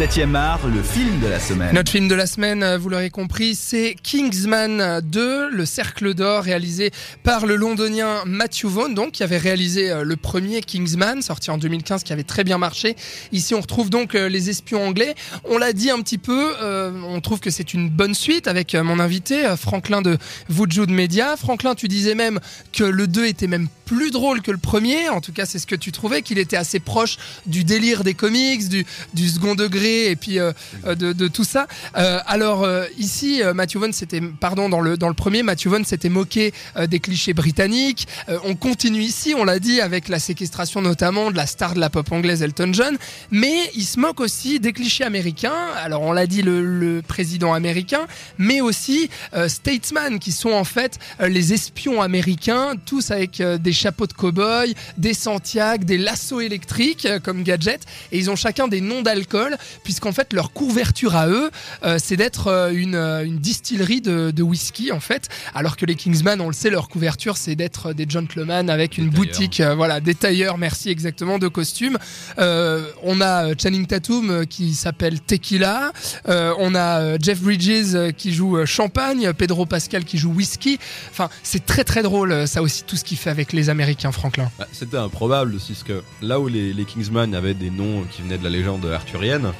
7e art, le film de la semaine. Notre film de la semaine, euh, vous l'aurez compris, c'est Kingsman 2, le Cercle d'Or, réalisé par le londonien Matthew Vaughn, donc qui avait réalisé euh, le premier Kingsman, sorti en 2015, qui avait très bien marché. Ici, on retrouve donc euh, les espions anglais. On l'a dit un petit peu, on trouve que c'est une bonne suite avec mon invité, Franklin de Woodjude Media. Franklin, tu disais même que le 2 était même plus drôle que le premier, en tout cas c'est ce que tu trouvais, qu'il était assez proche du délire des comics, du second degré et puis euh, euh, de, tout ça. Euh, alors ici, Matthew Vaughn c'était, pardon, dans le, dans le premier, Matthew Vaughn s'était moqué des clichés britanniques. on continue ici, on l'a dit, avec la séquestration notamment de la star de la pop anglaise Elton John, mais il se moque aussi des clichés américains. Alors on l'a dit, le, président américain, mais aussi Statesman, qui sont en fait les espions américains, tous avec des chapeaux de cow-boy, des Santiago, des lassos électriques comme gadget, et ils ont chacun des noms d'alcool, puisqu'en fait leur couverture à eux, euh, c'est d'être euh, une, une, distillerie de, de, whisky en fait, alors que les Kingsman, on le sait, leur couverture c'est d'être des gentlemen avec une boutique, voilà, des tailleurs, merci exactement, de costumes. on a Channing Tatum qui s'appelle Tequila, on a Jeff Bridges qui joue Champagne, Pedro Pascal qui joue Whisky. Enfin, c'est très très drôle, ça aussi tout ce qu'il fait avec les Américains, Franklin. Bah, c'était improbable aussi, parce que là où les, Kingsman avaient des noms qui venaient de la légende arthurienne,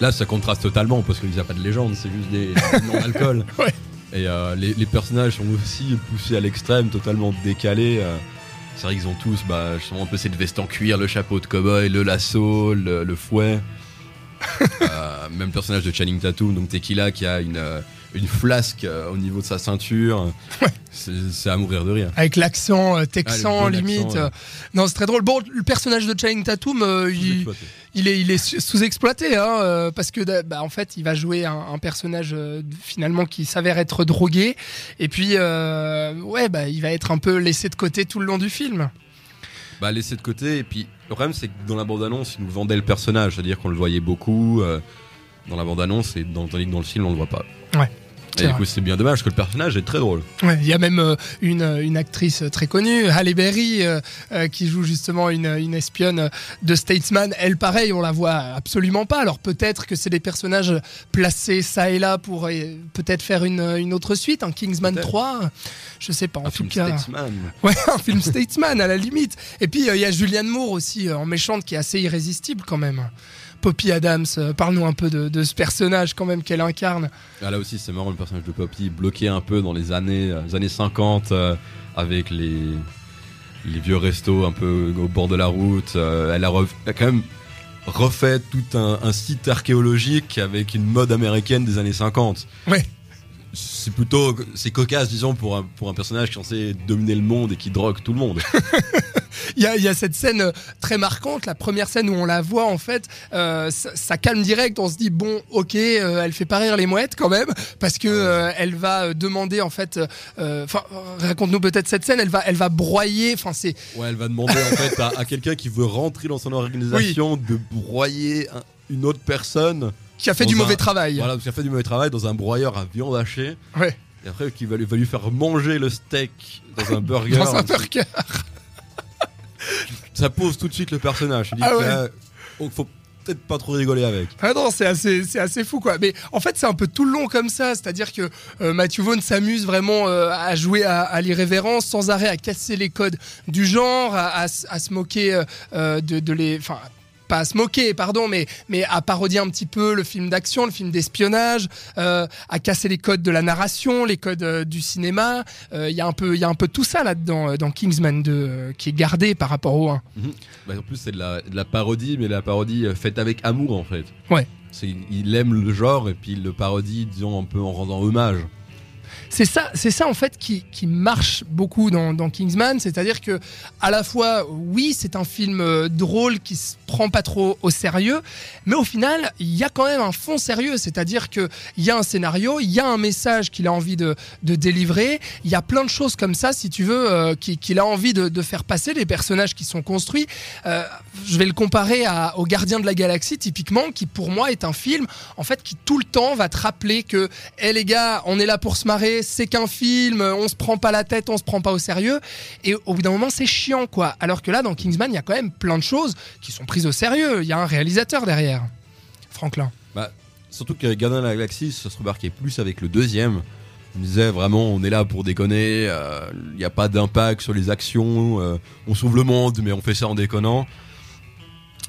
là ça contraste totalement, parce qu'il n'y a pas de légende, c'est juste des, noms d'alcool. Et euh, les, personnages sont aussi poussés à l'extrême, totalement décalés. Euh. c'est vrai qu'ils ont tous bah, justement un peu cette veste en cuir, le chapeau de cowboy, le lasso, le, fouet. Euh, même personnage de Channing Tatum, donc Tequila, qui a une une flasque euh, au niveau de sa ceinture. C'est à mourir de rire. Avec l'accent euh, texan, ah, limite. Non, c'est très drôle. Bon, le personnage de Channing Tatum, euh, il, est, il est sous-exploité, hein, parce que, bah, en fait, il va jouer un, personnage finalement qui s'avère être drogué, et puis, ouais, bah, il va être un peu laissé de côté tout le long du film. Bah, laissé de côté, et puis le problème, c'est que dans la bande-annonce, il nous vendait le personnage, c'est-à-dire qu'on le voyait beaucoup dans la bande-annonce, et dans, tandis que dans le film, on le voit pas. Ouais. Et du coup, c'est bien dommage que le personnage est très drôle. Il y a même euh, une, une, actrice très connue, Halle Berry, euh, euh, qui joue justement une, une, espionne de Statesman. Elle, pareil, on la voit absolument pas. Alors peut-être que c'est des personnages placés ça et là pour peut-être faire une, une, autre suite, un Kingsman 3. Je sais pas, en un tout film cas. Statesman. Ouais, un film Statesman à la limite. Et puis il y a Julianne Moore aussi en méchante qui est assez irrésistible quand même. Poppy Adams. Euh, parle-nous un peu de, ce personnage quand même qu'elle incarne. Ah, là aussi, c'est marrant le personnage de Poppy, bloqué un peu dans les années, euh, années 50 euh, avec les, les vieux restos un peu au bord de la route. elle, a quand même refait tout un, site archéologique avec une mode américaine des années 50. Ouais c'est plutôt c'est cocasse disons pour un, pour un personnage qui est censé dominer le monde et qui drogue tout le monde il, y a, il y a cette scène euh, très marquante la première scène où on la voit en fait euh, ça, calme direct on se dit bon ok euh, elle fait pas rire les mouettes quand même parce que elle va demander en fait enfin raconte-nous peut-être cette scène elle va elle va broyer enfin c'est ouais elle va demander en fait à, quelqu'un qui veut rentrer dans son organisation de broyer une autre personne qui a fait du mauvais travail. Voilà, qui a fait du mauvais travail dans un broyeur à viande hachée. Ouais. Et après, qu'il va, va, lui faire manger le steak dans un burger. dans un burger. Ça pose tout de suite le personnage. Il ah oh, faut peut-être pas trop rigoler avec. Ah non, c'est assez, c'est assez fou quoi. Mais en fait, c'est un peu tout le long comme ça. C'est-à-dire que euh, Matthew Vaughn s'amuse vraiment euh, à jouer à, l'irrévérence, sans arrêt à casser les codes du genre, à, se moquer euh, de, de les. Enfin, pas à se moquer, pardon, mais, mais à parodier un petit peu le film d'action, le film d'espionnage, euh, à casser les codes de la narration, les codes euh, du cinéma. Euh, il y a un peu, il y a un peu tout ça là-dedans dans Kingsman 2 qui est gardé par rapport au 1. Mhm. Bah, en plus, c'est de la, de la, parodie, mais la parodie faite avec amour en fait. Ouais. Il aime le genre et puis il le parodie, disons, un peu en rendant hommage c'est ça, c'est ça en fait qui, qui marche beaucoup dans, Kingsman, c'est-à-dire que à la fois, oui, c'est un film euh, drôle qui se prend pas trop au sérieux, mais au final, il y a quand même un fond sérieux, c'est-à-dire que il y a un scénario, il y a un message qu'il a envie de, de délivrer, il y a plein de choses comme ça, si tu veux, euh, qu'il a envie de, de, faire passer, les personnages qui sont construits. Euh, je vais le comparer au Gardien de la Galaxie, typiquement, qui pour moi est un film, en fait, qui tout le temps va te rappeler que, hé les gars, on est là pour se c'est qu'un film, on se prend pas la tête, on se prend pas au sérieux. Et au bout d'un moment, c'est chiant, quoi. Alors que là, dans Kingsman, il y a quand même plein de choses qui sont prises au sérieux. Il y a un réalisateur derrière. Franklin. Bah, surtout que Gardien de la Galaxie, ça se remarquait plus avec le deuxième. On disait vraiment, on est là pour déconner, il n'y a pas d'impact sur les actions, euh, on sauve le monde, mais on fait ça en déconnant.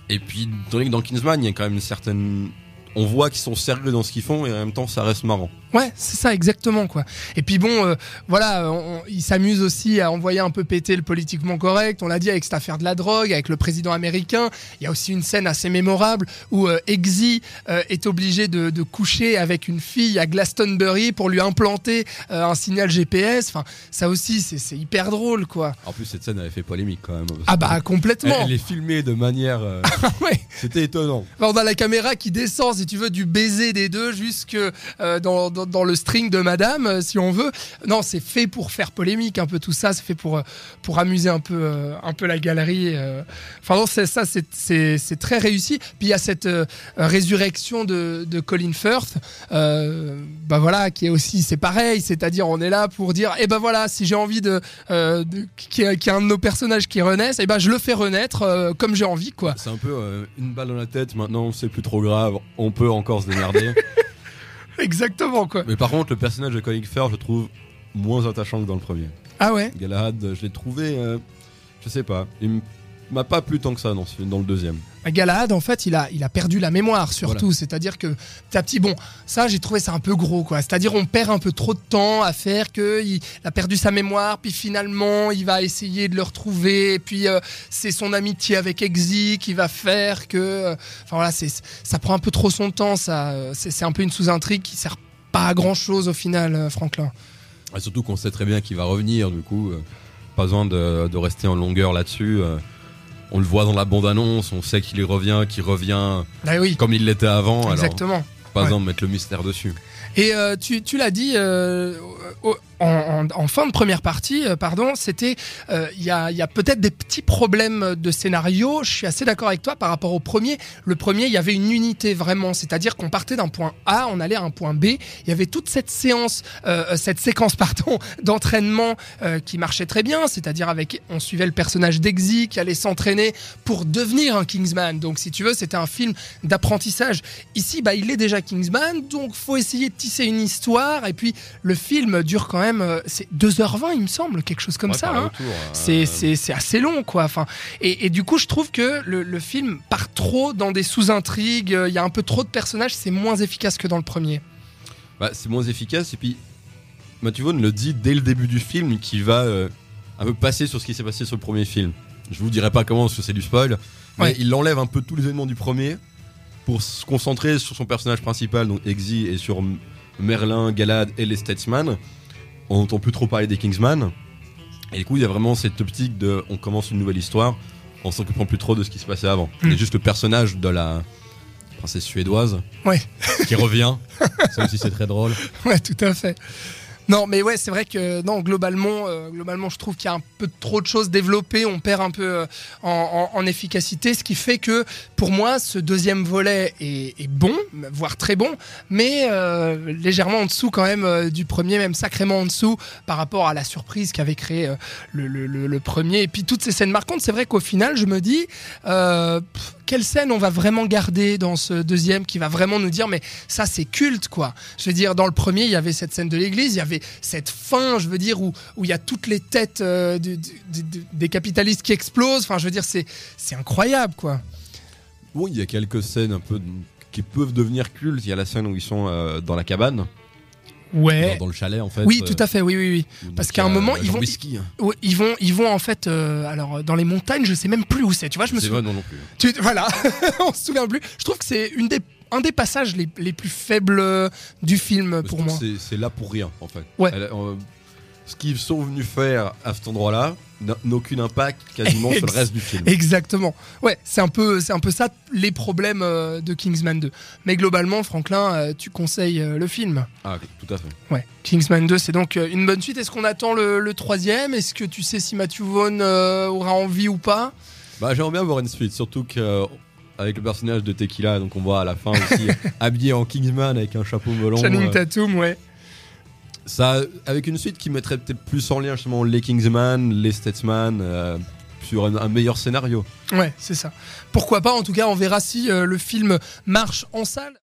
Et puis, dans Kingsman, il y a quand même une certaine on voit qu'ils sont sérieux dans ce qu'ils font et en même temps ça reste marrant. Ouais, c'est ça exactement quoi. Et puis bon, euh, voilà, ils s'amusent aussi à envoyer un peu péter le politiquement correct. On l'a dit avec cette affaire de la drogue, avec le président américain. Il y a aussi une scène assez mémorable où euh, Exy euh, est obligé de, coucher avec une fille à Glastonbury pour lui implanter un signal GPS. Enfin, ça aussi, c'est hyper drôle quoi. En plus, cette scène avait fait polémique quand même. Ah bah complètement. Elle, est filmée de manière. ouais. C'était étonnant. on a la caméra qui descend si tu veux, du baiser des deux jusque euh, dans, dans, le string de madame, euh, si on veut. Non, c'est fait pour faire polémique un peu tout ça, c'est fait pour, euh, pour amuser un peu, un peu la galerie. Enfin, non, c'est ça, c'est très réussi. Puis il y a cette résurrection de, de, Colin Firth, bah voilà, qui est aussi, c'est pareil, c'est-à-dire on est là pour dire, et eh ben voilà, si j'ai envie de, de qu'il y, un de nos personnages qui renaisse, et eh ben je le fais renaître comme j'ai envie, quoi. C'est un peu une balle dans la tête, maintenant c'est plus trop grave, peut encore se démerder. Exactement, quoi. Mais par contre, le personnage de Colin Firth, je trouve moins attachant que dans le premier. Ah ouais? Galahad, je l'ai trouvé, euh, je sais pas, il m'a pas plu tant que ça dans, dans le deuxième. Galahad, en fait, il a, il a perdu la mémoire surtout. C'est-à-dire que petit à petit, bon, ça, j'ai trouvé ça un peu gros, quoi. C'est-à-dire, on perd un peu trop de temps à faire que il a perdu sa mémoire, puis finalement, il va essayer de le retrouver. Et puis, euh, c'est son amitié avec Exy qui va faire que, euh, enfin voilà, c'est, ça prend un peu trop son temps. Ça, c'est, un peu une sous-intrigue qui sert pas à grand chose au final, euh, Franklin. surtout qu'on sait très bien qu'il va revenir, du coup, pas besoin de, de, rester en longueur là-dessus on le voit dans la bande-annonce, on sait qu'il y revient, qu'il revient bah oui. comme il l'était avant. Exactement. pas besoin de mettre le mystère dessus. Et euh, tu, tu l'as dit, euh, en, fin de première partie, euh, pardon, c'était euh, il y a, peut-être des petits problèmes de scénario. Je suis assez d'accord avec toi par rapport au premier. Le premier, il y avait une unité vraiment, c'est-à-dire qu'on partait d'un point A, on allait à un point B. Il y avait toute cette séance, euh, cette séquence, pardon, d'entraînement qui marchait très bien, c'est-à-dire avec, on suivait le personnage d'Exy qui allait s'entraîner pour devenir un Kingsman. Donc, si tu veux, c'était un film d'apprentissage. Ici, bah, il est déjà Kingsman, donc faut essayer de tisser une histoire. Et puis, le film dure quand même euh, c'est 2h20 il me semble, quelque chose comme ça. Hein. Euh, c'est assez long quoi. Enfin, et, du coup je trouve que le, film part trop dans des sous-intrigues, il y a un peu trop de personnages, c'est moins efficace que dans le premier. Bah, c'est moins efficace et puis Matthew Vaughn le dit dès le début du film qu'il va euh, un peu passer sur ce qui s'est passé sur le premier film. Je vous dirai pas comment parce que c'est du spoil, mais il enlève un peu tous les éléments du premier pour se concentrer sur son personnage principal, donc Exy, et sur Merlin, Galad et les Statesman on n'entend plus trop parler des Kingsman. Et du coup, il y a vraiment cette optique de on commence une nouvelle histoire en s'occupant plus trop de ce qui se passait avant. Il y a hmm. juste le personnage de la princesse suédoise qui revient. Ça aussi, c'est très drôle. Ouais, tout à fait. Non, mais ouais, c'est vrai que non, globalement, euh, globalement, je trouve qu'il y a un peu trop de choses développées. On perd un peu euh, en, efficacité, ce qui fait que pour moi, ce deuxième volet est, bon, voire très bon, mais euh, légèrement en dessous quand même du premier, même sacrément en dessous par rapport à la surprise qu'avait créé le, premier. Et puis toutes ces scènes marquantes, c'est vrai qu'au final, je me dis quelle scène on va vraiment garder dans ce deuxième qui va vraiment nous dire mais ça c'est culte quoi. Je veux dire dans le premier il y avait cette scène de l'église, il y avait cette fin je veux dire où où il y a toutes les têtes euh, des capitalistes qui explosent. Enfin je veux dire c'est c'est incroyable quoi. Bon il y a quelques scènes un peu qui peuvent devenir cultes. Il y a la scène où ils sont euh, dans la cabane Ouais. Dans, le chalet en fait. Oui, tout à fait. Oui, oui, oui. Parce qu'à un moment, ils vont, hein. ils, vont, ils vont en fait, euh, alors dans les montagnes, je sais même plus où c'est. Tu vois, je me souviens. non, non plus. voilà, on se souvient plus. Je trouve que c'est une des un des passages les, les plus faibles du film pour moi. C'est là pour rien en fait. Ouais ce qu'ils sont venus faire à cet endroit-là n'a aucun impact quasiment sur le reste du film. Exactement. Ouais, c'est un peu, c'est un peu ça les problèmes euh, de Kingsman 2. Mais globalement, Franklin, euh, tu conseilles euh, le film. Ah, tout à fait. Ouais, Kingsman 2, c'est donc une bonne suite. Est-ce qu'on attend le, troisième? Est-ce que tu sais si Matthew Vaughn aura envie ou pas? Bah, j'aimerais bien voir une suite, surtout que avec le personnage de Tequila, donc on voit à la fin aussi habillé en Kingsman avec un chapeau melon. Channing Tatum, ouais. Ça, avec une suite qui mettrait peut-être plus en lien justement les Kingsman, les Statesman, euh, sur un, meilleur scénario. Ouais, c'est ça. Pourquoi pas En tout cas, on verra si euh, le film marche en salle.